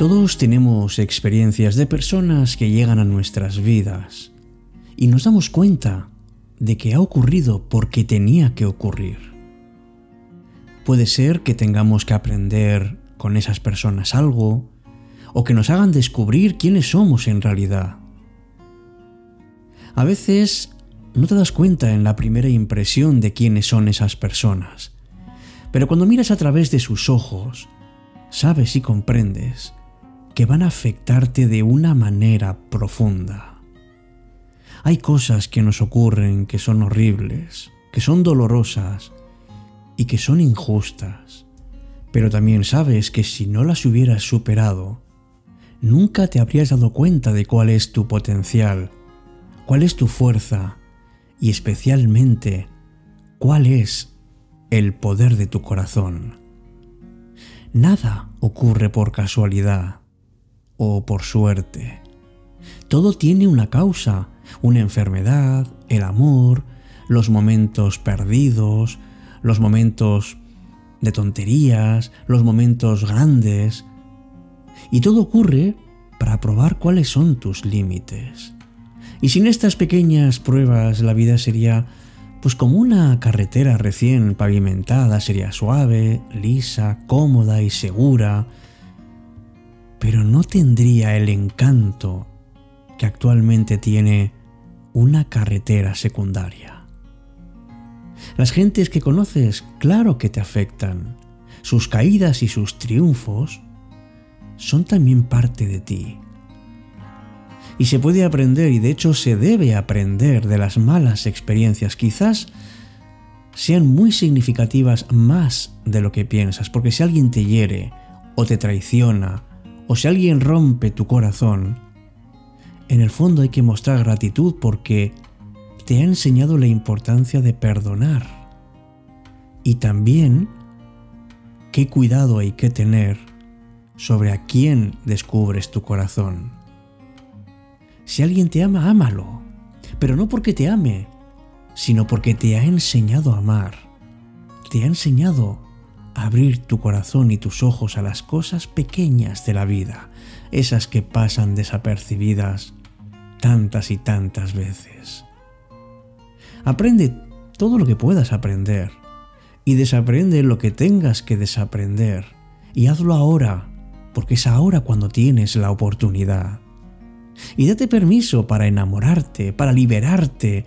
Todos tenemos experiencias de personas que llegan a nuestras vidas y nos damos cuenta de que ha ocurrido porque tenía que ocurrir. Puede ser que tengamos que aprender con esas personas algo o que nos hagan descubrir quiénes somos en realidad. A veces no te das cuenta en la primera impresión de quiénes son esas personas, pero cuando miras a través de sus ojos, sabes y comprendes que van a afectarte de una manera profunda. Hay cosas que nos ocurren que son horribles, que son dolorosas y que son injustas, pero también sabes que si no las hubieras superado, nunca te habrías dado cuenta de cuál es tu potencial, cuál es tu fuerza y especialmente cuál es el poder de tu corazón. Nada ocurre por casualidad o por suerte. Todo tiene una causa, una enfermedad, el amor, los momentos perdidos, los momentos de tonterías, los momentos grandes. Y todo ocurre para probar cuáles son tus límites. Y sin estas pequeñas pruebas la vida sería pues como una carretera recién pavimentada, sería suave, lisa, cómoda y segura, pero no tendría el encanto que actualmente tiene una carretera secundaria. Las gentes que conoces, claro que te afectan. Sus caídas y sus triunfos son también parte de ti. Y se puede aprender, y de hecho se debe aprender de las malas experiencias. Quizás sean muy significativas más de lo que piensas, porque si alguien te hiere o te traiciona o si alguien rompe tu corazón, en el fondo hay que mostrar gratitud porque te ha enseñado la importancia de perdonar. Y también qué cuidado hay que tener sobre a quién descubres tu corazón. Si alguien te ama, ámalo, pero no porque te ame, sino porque te ha enseñado a amar, te ha enseñado abrir tu corazón y tus ojos a las cosas pequeñas de la vida, esas que pasan desapercibidas tantas y tantas veces. Aprende todo lo que puedas aprender y desaprende lo que tengas que desaprender y hazlo ahora, porque es ahora cuando tienes la oportunidad. Y date permiso para enamorarte, para liberarte,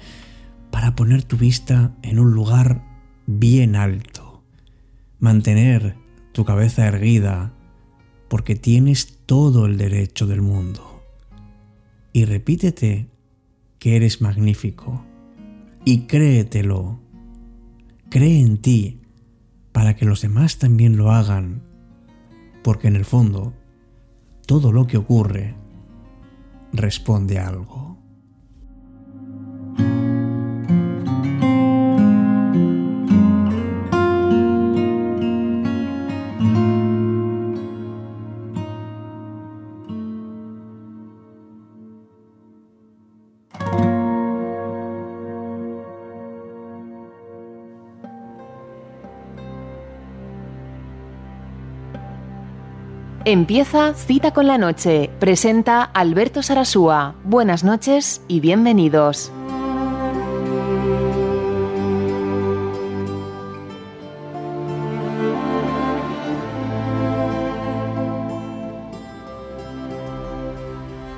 para poner tu vista en un lugar bien alto mantener tu cabeza erguida porque tienes todo el derecho del mundo. Y repítete que eres magnífico y créetelo. Cree en ti para que los demás también lo hagan, porque en el fondo todo lo que ocurre responde a algo. Empieza Cita con la Noche. Presenta Alberto Sarasúa. Buenas noches y bienvenidos.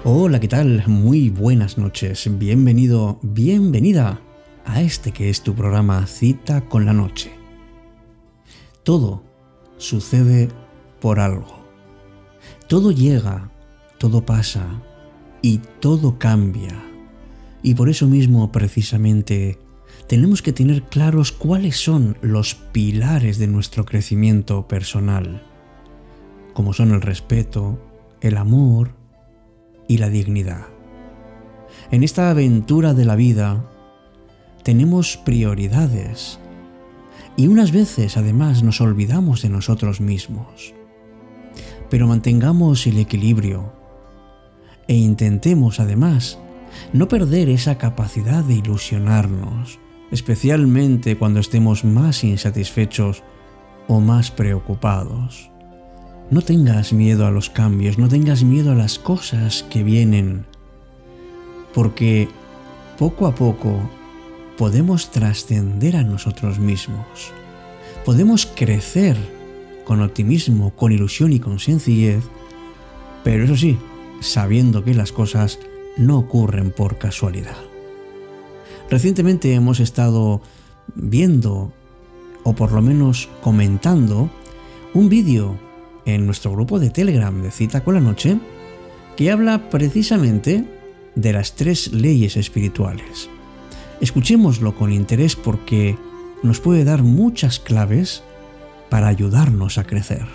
Hola, ¿qué tal? Muy buenas noches. Bienvenido, bienvenida a este que es tu programa Cita con la Noche. Todo sucede por algo. Todo llega, todo pasa y todo cambia. Y por eso mismo, precisamente, tenemos que tener claros cuáles son los pilares de nuestro crecimiento personal, como son el respeto, el amor y la dignidad. En esta aventura de la vida tenemos prioridades y unas veces además nos olvidamos de nosotros mismos pero mantengamos el equilibrio e intentemos además no perder esa capacidad de ilusionarnos, especialmente cuando estemos más insatisfechos o más preocupados. No tengas miedo a los cambios, no tengas miedo a las cosas que vienen, porque poco a poco podemos trascender a nosotros mismos, podemos crecer con optimismo, con ilusión y con sencillez, pero eso sí, sabiendo que las cosas no ocurren por casualidad. Recientemente hemos estado viendo, o por lo menos comentando, un vídeo en nuestro grupo de Telegram de Cita con la Noche que habla precisamente de las tres leyes espirituales. Escuchémoslo con interés porque nos puede dar muchas claves para ayudarnos a crecer.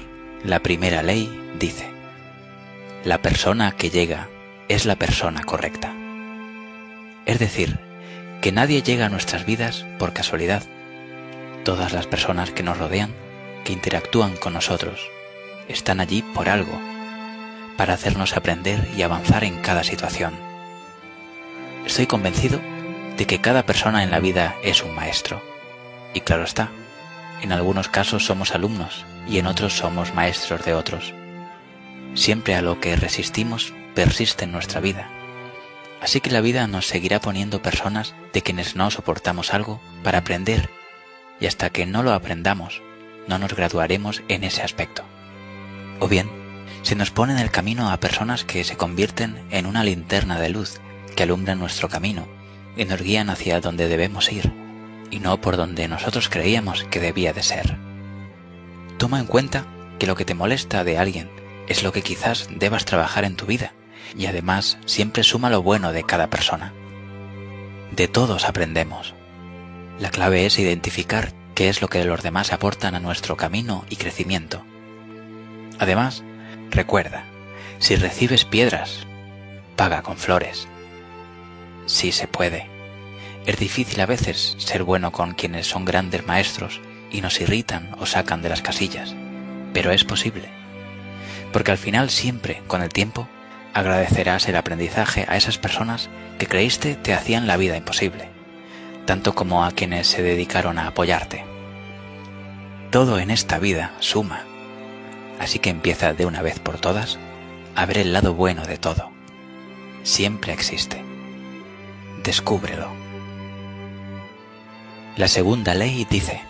La primera ley dice, la persona que llega es la persona correcta. Es decir, que nadie llega a nuestras vidas por casualidad. Todas las personas que nos rodean, que interactúan con nosotros, están allí por algo, para hacernos aprender y avanzar en cada situación. Estoy convencido de que cada persona en la vida es un maestro. Y claro está, en algunos casos somos alumnos y en otros somos maestros de otros. Siempre a lo que resistimos persiste en nuestra vida. Así que la vida nos seguirá poniendo personas de quienes no soportamos algo para aprender y hasta que no lo aprendamos no nos graduaremos en ese aspecto. O bien, se nos pone en el camino a personas que se convierten en una linterna de luz que alumbra nuestro camino y nos guían hacia donde debemos ir y no por donde nosotros creíamos que debía de ser. Toma en cuenta que lo que te molesta de alguien es lo que quizás debas trabajar en tu vida y además siempre suma lo bueno de cada persona. De todos aprendemos. La clave es identificar qué es lo que los demás aportan a nuestro camino y crecimiento. Además, recuerda, si recibes piedras, paga con flores. Sí se puede. Es difícil a veces ser bueno con quienes son grandes maestros y nos irritan o sacan de las casillas, pero es posible. Porque al final siempre, con el tiempo, agradecerás el aprendizaje a esas personas que creíste te hacían la vida imposible, tanto como a quienes se dedicaron a apoyarte. Todo en esta vida suma, así que empieza de una vez por todas a ver el lado bueno de todo. Siempre existe. Descúbrelo. La segunda ley dice,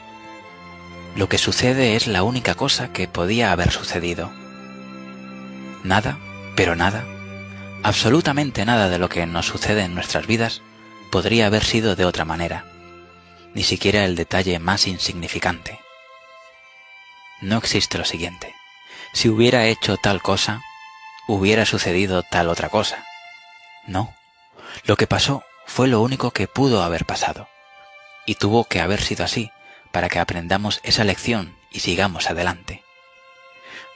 lo que sucede es la única cosa que podía haber sucedido. Nada pero nada, absolutamente nada de lo que nos sucede en nuestras vidas podría haber sido de otra manera, ni siquiera el detalle más insignificante. No existe lo siguiente. Si hubiera hecho tal cosa, hubiera sucedido tal otra cosa. No. Lo que pasó fue lo único que pudo haber pasado. Y tuvo que haber sido así para que aprendamos esa lección y sigamos adelante.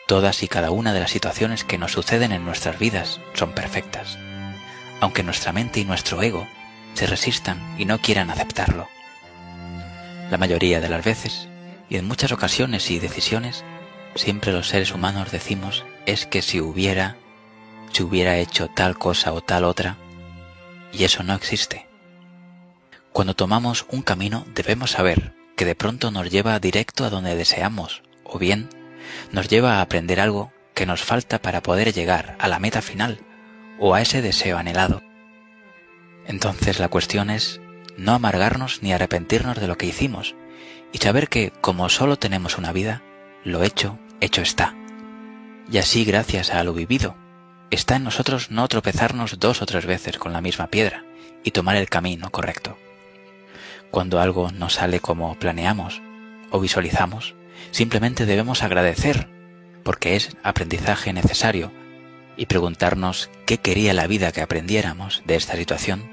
Todas y cada una de las situaciones que nos suceden en nuestras vidas son perfectas, aunque nuestra mente y nuestro ego se resistan y no quieran aceptarlo. La mayoría de las veces, y en muchas ocasiones y decisiones, siempre los seres humanos decimos es que si hubiera, si hubiera hecho tal cosa o tal otra, y eso no existe. Cuando tomamos un camino debemos saber que de pronto nos lleva directo a donde deseamos, o bien nos lleva a aprender algo que nos falta para poder llegar a la meta final o a ese deseo anhelado. Entonces la cuestión es no amargarnos ni arrepentirnos de lo que hicimos y saber que como solo tenemos una vida, lo hecho, hecho está. Y así gracias a lo vivido, está en nosotros no tropezarnos dos o tres veces con la misma piedra y tomar el camino correcto. Cuando algo no sale como planeamos o visualizamos, Simplemente debemos agradecer, porque es aprendizaje necesario, y preguntarnos qué quería la vida que aprendiéramos de esta situación,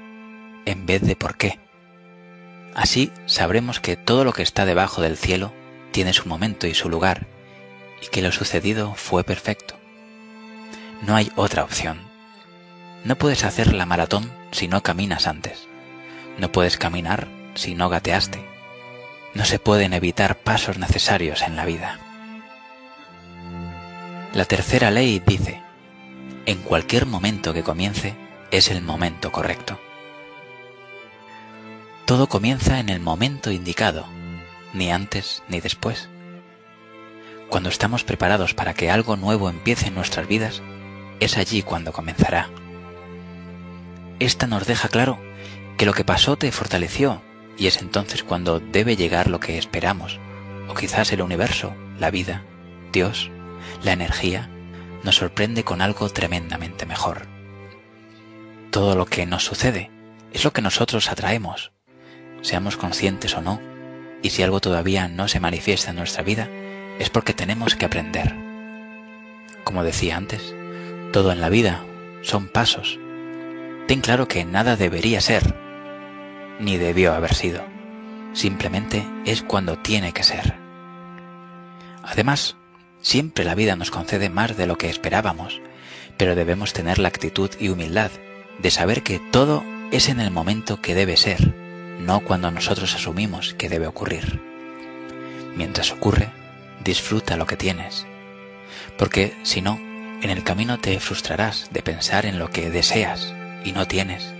en vez de por qué. Así sabremos que todo lo que está debajo del cielo tiene su momento y su lugar, y que lo sucedido fue perfecto. No hay otra opción. No puedes hacer la maratón si no caminas antes. No puedes caminar si no gateaste. No se pueden evitar pasos necesarios en la vida. La tercera ley dice, en cualquier momento que comience es el momento correcto. Todo comienza en el momento indicado, ni antes ni después. cuando estamos preparados para que algo nuevo empiece en nuestras vidas, es allí cuando comenzará. Esta nos deja claro que lo que pasó te fortaleció y es entonces cuando debe llegar lo que esperamos, o quizás el universo, la vida, Dios, la energía, nos sorprende con algo tremendamente mejor. Todo lo que nos sucede es lo que nosotros atraemos, seamos conscientes o no, y si algo todavía no se manifiesta en nuestra vida, es porque tenemos que aprender. Como decía antes, todo en la vida son pasos. Ten claro que nada debería ser, ni debió haber sido. Simplemente es cuando tiene que ser. Además, siempre la vida nos concede más de lo que esperábamos, pero debemos tener la actitud y humildad de saber que todo es en el momento que debe ser, no cuando nosotros asumimos que debe ocurrir. Mientras ocurre, disfruta lo que tienes, porque si no, en el camino te frustrarás de pensar en lo que deseas y no tienes,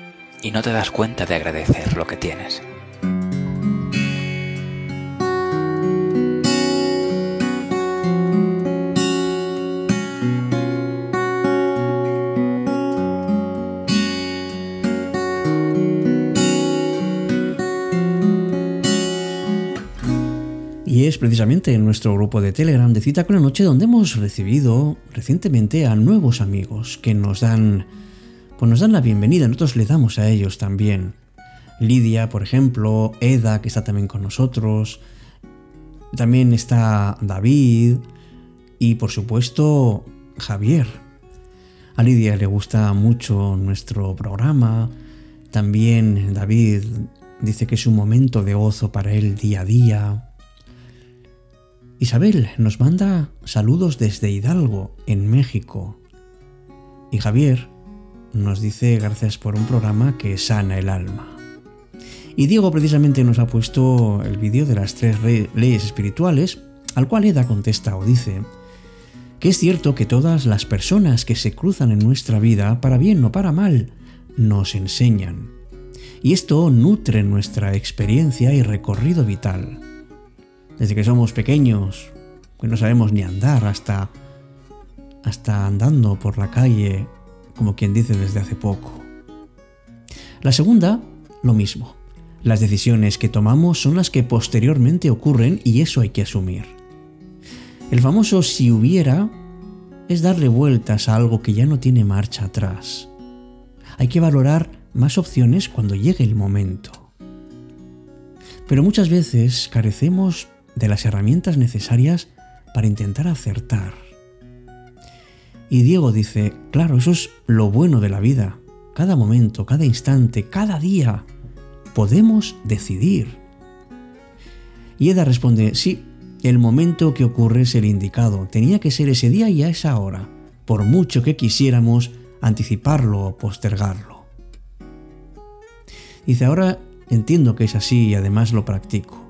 y no te das cuenta de agradecer lo que tienes. Y es precisamente en nuestro grupo de Telegram de Cita con la Noche donde hemos recibido recientemente a nuevos amigos que nos dan, pues nos dan la bienvenida, nosotros le damos a ellos también. Lidia, por ejemplo, Eda, que está también con nosotros, también está David y por supuesto Javier. A Lidia le gusta mucho nuestro programa, también David dice que es un momento de gozo para él día a día. Isabel nos manda saludos desde Hidalgo, en México. Y Javier nos dice gracias por un programa que sana el alma. Y Diego precisamente nos ha puesto el vídeo de las tres leyes espirituales, al cual Eda contesta o dice que es cierto que todas las personas que se cruzan en nuestra vida, para bien o para mal, nos enseñan. Y esto nutre nuestra experiencia y recorrido vital desde que somos pequeños, que no sabemos ni andar, hasta, hasta andando por la calle, como quien dice desde hace poco. La segunda, lo mismo. Las decisiones que tomamos son las que posteriormente ocurren y eso hay que asumir. El famoso si hubiera es darle vueltas a algo que ya no tiene marcha atrás. Hay que valorar más opciones cuando llegue el momento. Pero muchas veces carecemos de las herramientas necesarias para intentar acertar. Y Diego dice, claro, eso es lo bueno de la vida. Cada momento, cada instante, cada día, podemos decidir. Y Eda responde, sí, el momento que ocurre es el indicado. Tenía que ser ese día y a esa hora, por mucho que quisiéramos anticiparlo o postergarlo. Dice, ahora entiendo que es así y además lo practico.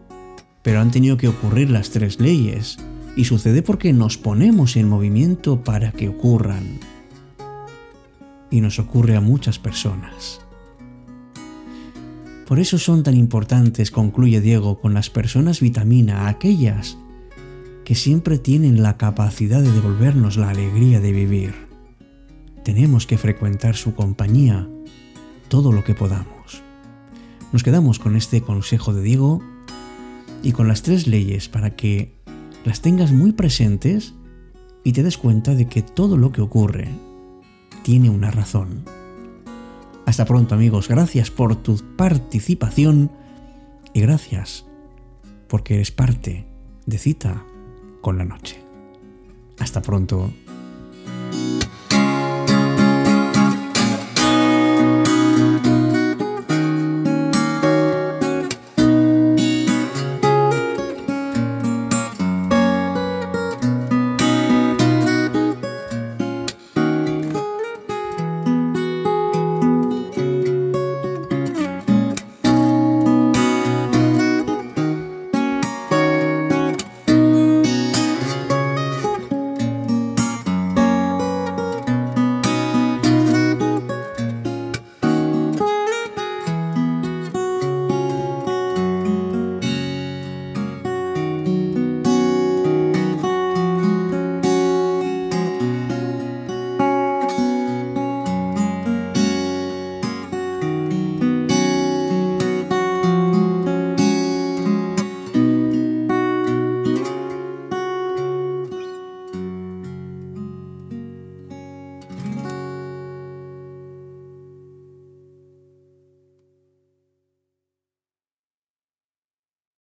Pero han tenido que ocurrir las tres leyes, y sucede porque nos ponemos en movimiento para que ocurran. Y nos ocurre a muchas personas. Por eso son tan importantes, concluye Diego, con las personas vitamina, aquellas que siempre tienen la capacidad de devolvernos la alegría de vivir. Tenemos que frecuentar su compañía todo lo que podamos. Nos quedamos con este consejo de Diego y con las tres leyes para que las tengas muy presentes y te des cuenta de que todo lo que ocurre tiene una razón. Hasta pronto amigos, gracias por tu participación y gracias porque eres parte de cita con la noche. Hasta pronto.